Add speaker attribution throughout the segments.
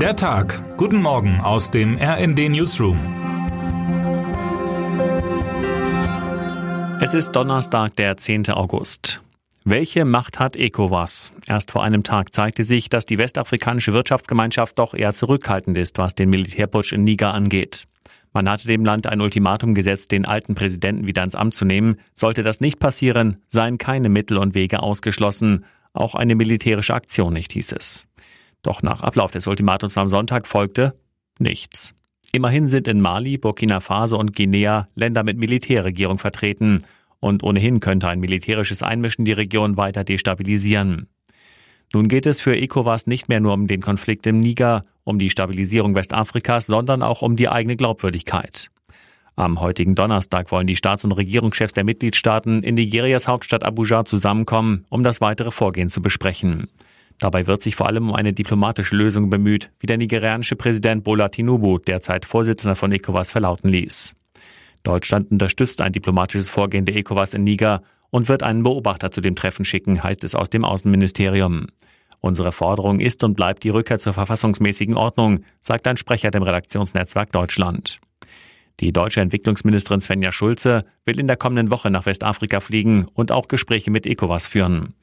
Speaker 1: Der Tag. Guten Morgen aus dem RND Newsroom.
Speaker 2: Es ist Donnerstag, der 10. August. Welche Macht hat ECOWAS? Erst vor einem Tag zeigte sich, dass die westafrikanische Wirtschaftsgemeinschaft doch eher zurückhaltend ist, was den Militärputsch in Niger angeht. Man hatte dem Land ein Ultimatum gesetzt, den alten Präsidenten wieder ins Amt zu nehmen. Sollte das nicht passieren, seien keine Mittel und Wege ausgeschlossen. Auch eine militärische Aktion nicht, hieß es. Doch nach Ablauf des Ultimatums am Sonntag folgte nichts. Immerhin sind in Mali, Burkina Faso und Guinea Länder mit Militärregierung vertreten. Und ohnehin könnte ein militärisches Einmischen die Region weiter destabilisieren. Nun geht es für ECOWAS nicht mehr nur um den Konflikt im Niger, um die Stabilisierung Westafrikas, sondern auch um die eigene Glaubwürdigkeit. Am heutigen Donnerstag wollen die Staats- und Regierungschefs der Mitgliedstaaten in Nigerias Hauptstadt Abuja zusammenkommen, um das weitere Vorgehen zu besprechen. Dabei wird sich vor allem um eine diplomatische Lösung bemüht, wie der nigerianische Präsident Bola Tinubu, derzeit Vorsitzender von ECOWAS, verlauten ließ. Deutschland unterstützt ein diplomatisches Vorgehen der ECOWAS in Niger und wird einen Beobachter zu dem Treffen schicken, heißt es aus dem Außenministerium. Unsere Forderung ist und bleibt die Rückkehr zur verfassungsmäßigen Ordnung, sagt ein Sprecher dem Redaktionsnetzwerk Deutschland. Die deutsche Entwicklungsministerin Svenja Schulze will in der kommenden Woche nach Westafrika fliegen und auch Gespräche mit ECOWAS führen.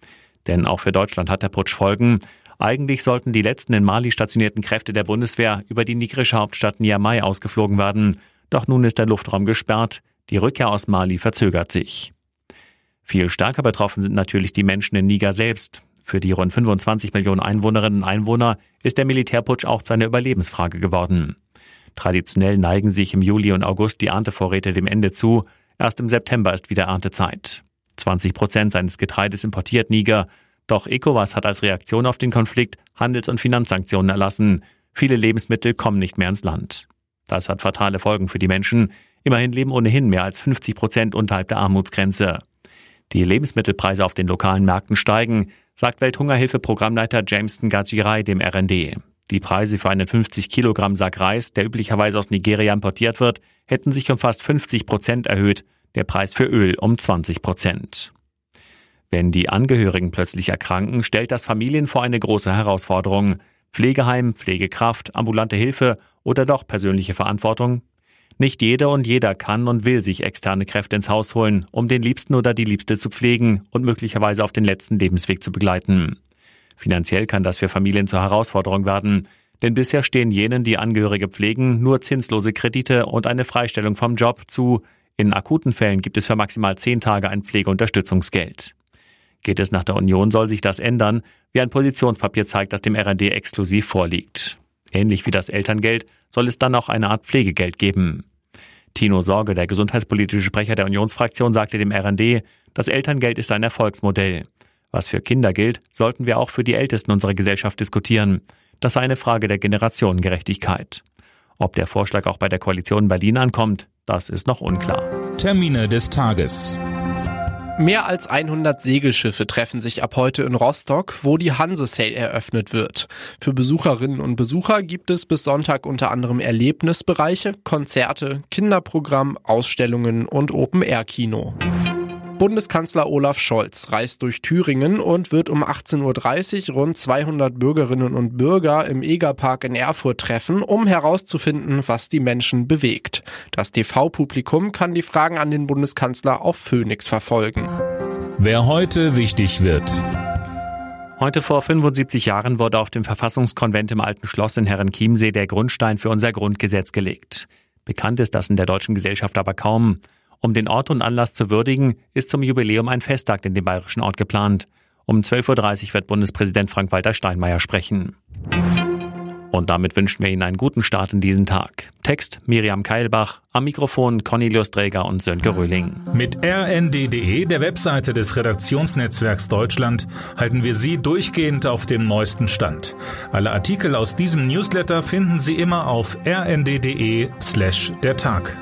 Speaker 2: Denn auch für Deutschland hat der Putsch Folgen. Eigentlich sollten die letzten in Mali stationierten Kräfte der Bundeswehr über die nigerische Hauptstadt Niamey ausgeflogen werden. Doch nun ist der Luftraum gesperrt. Die Rückkehr aus Mali verzögert sich. Viel stärker betroffen sind natürlich die Menschen in Niger selbst. Für die rund 25 Millionen Einwohnerinnen und Einwohner ist der Militärputsch auch zu einer Überlebensfrage geworden. Traditionell neigen sich im Juli und August die Erntevorräte dem Ende zu. Erst im September ist wieder Erntezeit. 20 Prozent seines Getreides importiert Niger. Doch ECOWAS hat als Reaktion auf den Konflikt Handels- und Finanzsanktionen erlassen. Viele Lebensmittel kommen nicht mehr ins Land. Das hat fatale Folgen für die Menschen. Immerhin leben ohnehin mehr als 50 Prozent unterhalb der Armutsgrenze. Die Lebensmittelpreise auf den lokalen Märkten steigen, sagt Welthungerhilfe-Programmleiter Jameson Gajirai dem RND. Die Preise für einen 50 Kilogramm Sack Reis, der üblicherweise aus Nigeria importiert wird, hätten sich um fast 50 Prozent erhöht der Preis für Öl um 20 Prozent. Wenn die Angehörigen plötzlich erkranken, stellt das Familien vor eine große Herausforderung. Pflegeheim, Pflegekraft, ambulante Hilfe oder doch persönliche Verantwortung? Nicht jeder und jeder kann und will sich externe Kräfte ins Haus holen, um den Liebsten oder die Liebste zu pflegen und möglicherweise auf den letzten Lebensweg zu begleiten. Finanziell kann das für Familien zur Herausforderung werden, denn bisher stehen jenen, die Angehörige pflegen, nur zinslose Kredite und eine Freistellung vom Job zu, in akuten Fällen gibt es für maximal zehn Tage ein Pflegeunterstützungsgeld. Geht es nach der Union, soll sich das ändern, wie ein Positionspapier zeigt, das dem RND exklusiv vorliegt. Ähnlich wie das Elterngeld soll es dann auch eine Art Pflegegeld geben. Tino Sorge, der gesundheitspolitische Sprecher der Unionsfraktion, sagte dem RND, das Elterngeld ist ein Erfolgsmodell. Was für Kinder gilt, sollten wir auch für die Ältesten unserer Gesellschaft diskutieren. Das sei eine Frage der Generationengerechtigkeit. Ob der Vorschlag auch bei der Koalition Berlin ankommt, das ist noch unklar.
Speaker 1: Termine des Tages.
Speaker 3: Mehr als 100 Segelschiffe treffen sich ab heute in Rostock, wo die Hanse Sail eröffnet wird. Für Besucherinnen und Besucher gibt es bis Sonntag unter anderem Erlebnisbereiche, Konzerte, Kinderprogramm, Ausstellungen und Open-Air-Kino. Bundeskanzler Olaf Scholz reist durch Thüringen und wird um 18.30 Uhr rund 200 Bürgerinnen und Bürger im Egerpark in Erfurt treffen, um herauszufinden, was die Menschen bewegt. Das TV-Publikum kann die Fragen an den Bundeskanzler auf Phoenix verfolgen.
Speaker 1: Wer heute wichtig wird.
Speaker 2: Heute vor 75 Jahren wurde auf dem Verfassungskonvent im Alten Schloss in Herrenchiemsee der Grundstein für unser Grundgesetz gelegt. Bekannt ist das in der deutschen Gesellschaft aber kaum. Um den Ort und Anlass zu würdigen, ist zum Jubiläum ein Festtag in dem bayerischen Ort geplant. Um 12.30 Uhr wird Bundespräsident Frank-Walter Steinmeier sprechen. Und damit wünschen wir Ihnen einen guten Start in diesen Tag. Text Miriam Keilbach, am Mikrofon Cornelius Dräger und Sönke Röhling.
Speaker 1: Mit rnd.de, der Webseite des Redaktionsnetzwerks Deutschland, halten wir Sie durchgehend auf dem neuesten Stand. Alle Artikel aus diesem Newsletter finden Sie immer auf rnd.de slash der Tag.